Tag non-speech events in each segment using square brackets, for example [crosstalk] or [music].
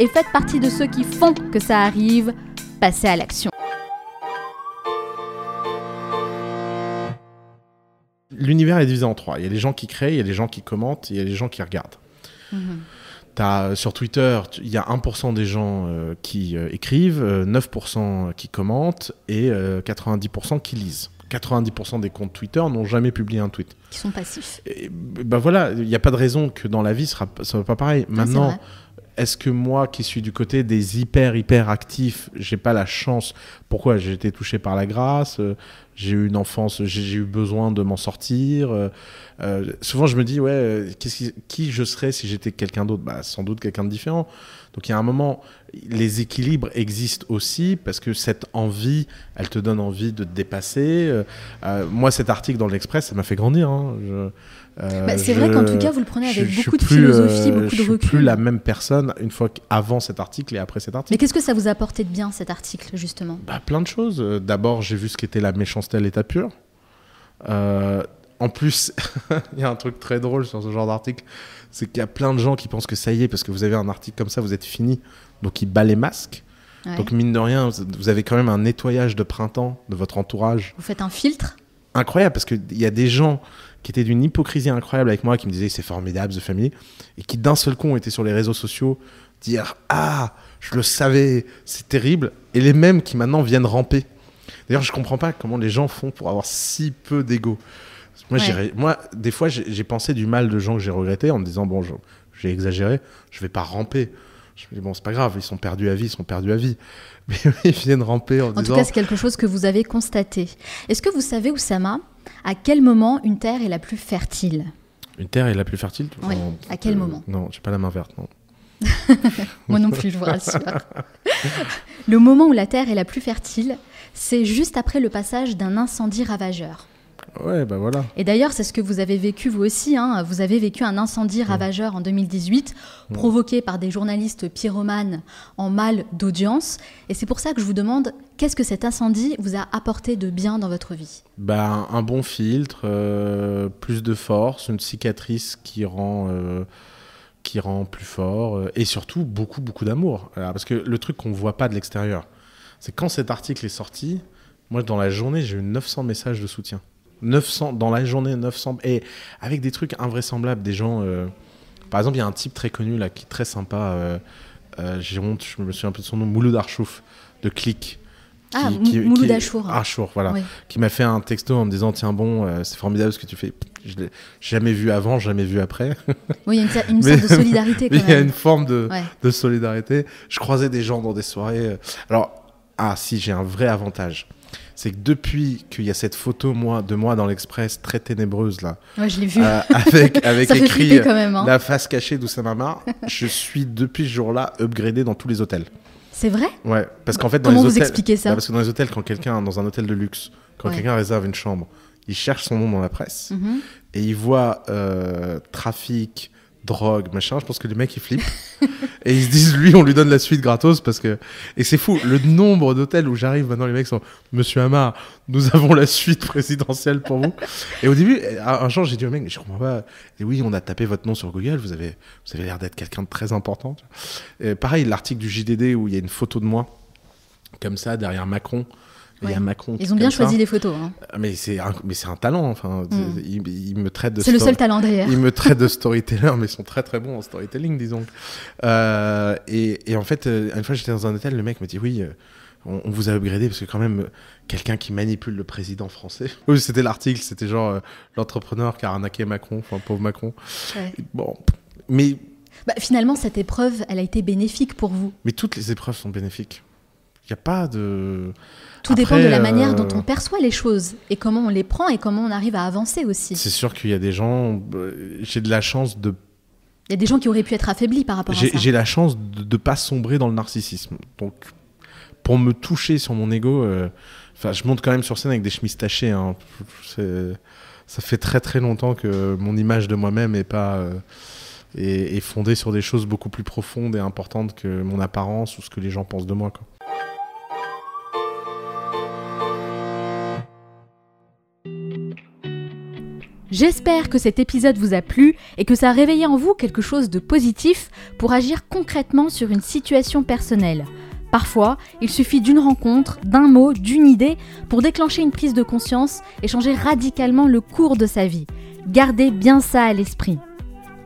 et faites partie de ceux qui font que ça arrive. Passez à l'action. L'univers est divisé en trois. Il y a les gens qui créent, il y a les gens qui commentent, il y a les gens qui regardent. As, sur Twitter, il y a 1% des gens euh, qui euh, écrivent, euh, 9% qui commentent et 90% qui lisent. 90% des comptes Twitter n'ont jamais publié un tweet. Qui sont passifs. Et, ben voilà, il n'y a pas de raison que dans la vie, ce ne soit pas pareil. Ah, Maintenant, est-ce que moi qui suis du côté des hyper hyper actifs, j'ai pas la chance? Pourquoi? J'ai été touché par la grâce, euh, j'ai eu une enfance, j'ai eu besoin de m'en sortir. Euh, euh, souvent je me dis ouais, qui, qui, je serais si j'étais quelqu'un d'autre? Bah sans doute quelqu'un de différent. Donc il y a un moment, les équilibres existent aussi parce que cette envie, elle te donne envie de te dépasser. Euh, moi cet article dans l'Express, ça m'a fait grandir. Hein. Je, euh, bah, c'est vrai qu'en tout cas, vous le prenez avec je, beaucoup je de plus, philosophie, beaucoup de je recul. suis plus la même personne une fois avant cet article et après cet article. Mais qu'est-ce que ça vous a apporté de bien cet article justement? Bah, Plein de choses. D'abord, j'ai vu ce qu'était la méchanceté à l'état pur. Euh, en plus, [laughs] il y a un truc très drôle sur ce genre d'article, c'est qu'il y a plein de gens qui pensent que ça y est, parce que vous avez un article comme ça, vous êtes fini, donc ils bat les masques. Ouais. Donc mine de rien, vous avez quand même un nettoyage de printemps de votre entourage. Vous faites un filtre? Incroyable, parce qu'il y a des gens qui étaient d'une hypocrisie incroyable avec moi, qui me disaient c'est formidable, The Family, et qui d'un seul coup ont été sur les réseaux sociaux dire ah, je le savais, c'est terrible, et les mêmes qui maintenant viennent ramper. D'ailleurs, je comprends pas comment les gens font pour avoir si peu d'ego. Moi, ouais. moi, des fois, j'ai pensé du mal de gens que j'ai regretté en me disant bon, j'ai exagéré, je vais pas ramper. Je me dis bon, c'est pas grave, ils sont perdus à vie, ils sont perdus à vie. [laughs] Mais ils viennent ramper en, en disant. En tout cas, c'est quelque chose que vous avez constaté. Est-ce que vous savez, Oussama, à quel moment une terre est la plus fertile? Une terre est la plus fertile? Oui. À quel euh, moment? Non, j'ai pas la main verte, non. [laughs] Moi non plus, je vous rassure. le moment où la terre est la plus fertile, c'est juste après le passage d'un incendie ravageur. Ouais, bah voilà. Et d'ailleurs, c'est ce que vous avez vécu vous aussi. Hein. Vous avez vécu un incendie ravageur mmh. en 2018, mmh. provoqué par des journalistes pyromanes en mal d'audience. Et c'est pour ça que je vous demande, qu'est-ce que cet incendie vous a apporté de bien dans votre vie? Bah, Un bon filtre, euh, plus de force, une cicatrice qui rend... Euh qui rend plus fort euh, et surtout beaucoup beaucoup d'amour. Parce que le truc qu'on voit pas de l'extérieur c'est quand cet article est sorti moi dans la journée j'ai eu 900 messages de soutien. 900 dans la journée 900 et avec des trucs invraisemblables des gens euh, par exemple il y a un type très connu là qui est très sympa euh, euh, j'ai honte je me souviens un peu de son nom Mouloud Archouf de Click ah, qui, Mouloud Achour. Achour, voilà. Oui. Qui m'a fait un texto en me disant Tiens, bon, euh, c'est formidable ce que tu fais. Je l'ai jamais vu avant, jamais vu après. [laughs] Oui, il y a une, une [laughs] sorte de solidarité [laughs] quand Il y a une forme de, ouais. de, solidarité. Je croisais des gens dans des soirées. Alors, ah, si, j'ai un vrai avantage. C'est que depuis qu'il y a cette photo moi, de moi dans l'Express très ténébreuse là, ouais, je l'ai vu. Euh, avec, avec Ça écrit quand même, hein. la face cachée d'Oussama Mar, je suis depuis ce jour-là upgradé dans tous les hôtels. C'est vrai Ouais, parce qu'en fait, dans Comment les vous hôtels, expliquez ça bah Parce que dans les hôtels, quand quelqu'un, dans un hôtel de luxe, quand Ouais. quelqu'un réserve une chambre, il cherche son nom dans la presse Mhm. et il voit euh, trafic, drogue, machin. Je pense que les mecs ils flippent [laughs] et ils se disent lui on lui donne la suite gratos parce que et c'est fou le nombre d'hôtels où j'arrive maintenant les mecs sont Monsieur Hamar, nous avons la suite présidentielle pour vous. Et au début un jour j'ai dit au mec je comprends pas. Et oui on a tapé votre nom sur Google, vous avez vous avez l'air d'être quelqu'un de très important. Pareil l'article du JDD où il y a une photo de moi comme ça derrière Macron. Il y a Macron Ils ont bien choisi les photos. Hein. Ah, mais c'est un, mais c'est un talent. Enfin, Mm. il, il me traite de. C'est le seul talent d'ailleurs. Ils me traitent de storyteller, mais ils sont très très bons en storytelling, disons. Euh, et, et en fait, euh, une fois j'étais dans un hôtel, le mec me dit oui. euh, on, on vous a upgradé parce que quand même quelqu'un qui manipule le président français. [laughs] Oui, c'était l'article, c'était genre euh, l'entrepreneur qui a arnaqué Macron, enfin pauvre Macron. Ouais. Bon, mais Bah, finalement, cette épreuve, elle a été bénéfique pour vous. mais toutes les épreuves sont bénéfiques. Il n'y a pas de. Tout Après, dépend de la manière euh, dont on perçoit les choses et comment on les prend et comment on arrive à avancer aussi. C'est sûr qu'il y a des gens. euh, J'ai de la chance de Il y a des gens qui auraient pu être affaiblis par rapport à ça. j'ai la chance de ne pas sombrer dans le narcissisme. Donc, pour me toucher sur mon ego, euh, je monte quand même sur scène avec des chemises tachées. hein. Ça fait très très longtemps que mon image de moi-même est pas euh, est, est fondée sur des choses beaucoup plus profondes et importantes que mon apparence ou ce que les gens pensent de moi. Quoi. J'espère que cet épisode vous a plu et que ça a réveillé en vous quelque chose de positif pour agir concrètement sur une situation personnelle. Parfois, il suffit d'une rencontre, d'un mot, d'une idée pour déclencher une prise de conscience et changer radicalement le cours de sa vie. Gardez bien ça à l'esprit.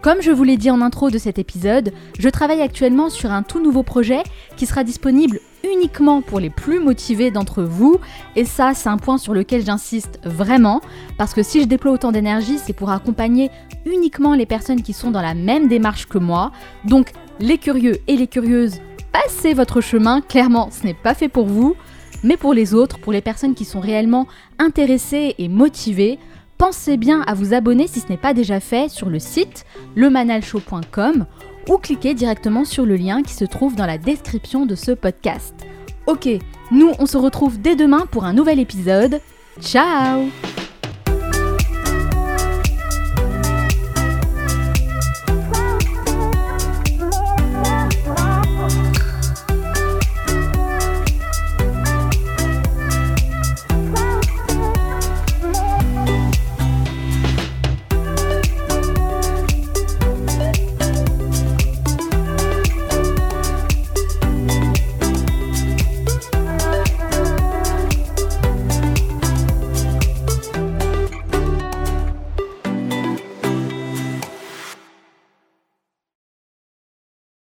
Comme je vous l'ai dit en intro de cet épisode, je travaille actuellement sur un tout nouveau projet qui sera disponible uniquement pour les plus motivés d'entre vous. Et ça, c'est un point sur lequel j'insiste vraiment, parce que si je déploie autant d'énergie, c'est pour accompagner uniquement les personnes qui sont dans la même démarche que moi. Donc, les curieux et les curieuses, passez votre chemin, clairement, ce n'est pas fait pour vous. Mais pour les autres, pour les personnes qui sont réellement intéressées et motivées, pensez bien à vous abonner si ce n'est pas déjà fait sur le site lemanalshow.com ou cliquez directement sur le lien qui se trouve dans la description de ce podcast. Ok, nous on se retrouve dès demain pour un nouvel épisode. Ciao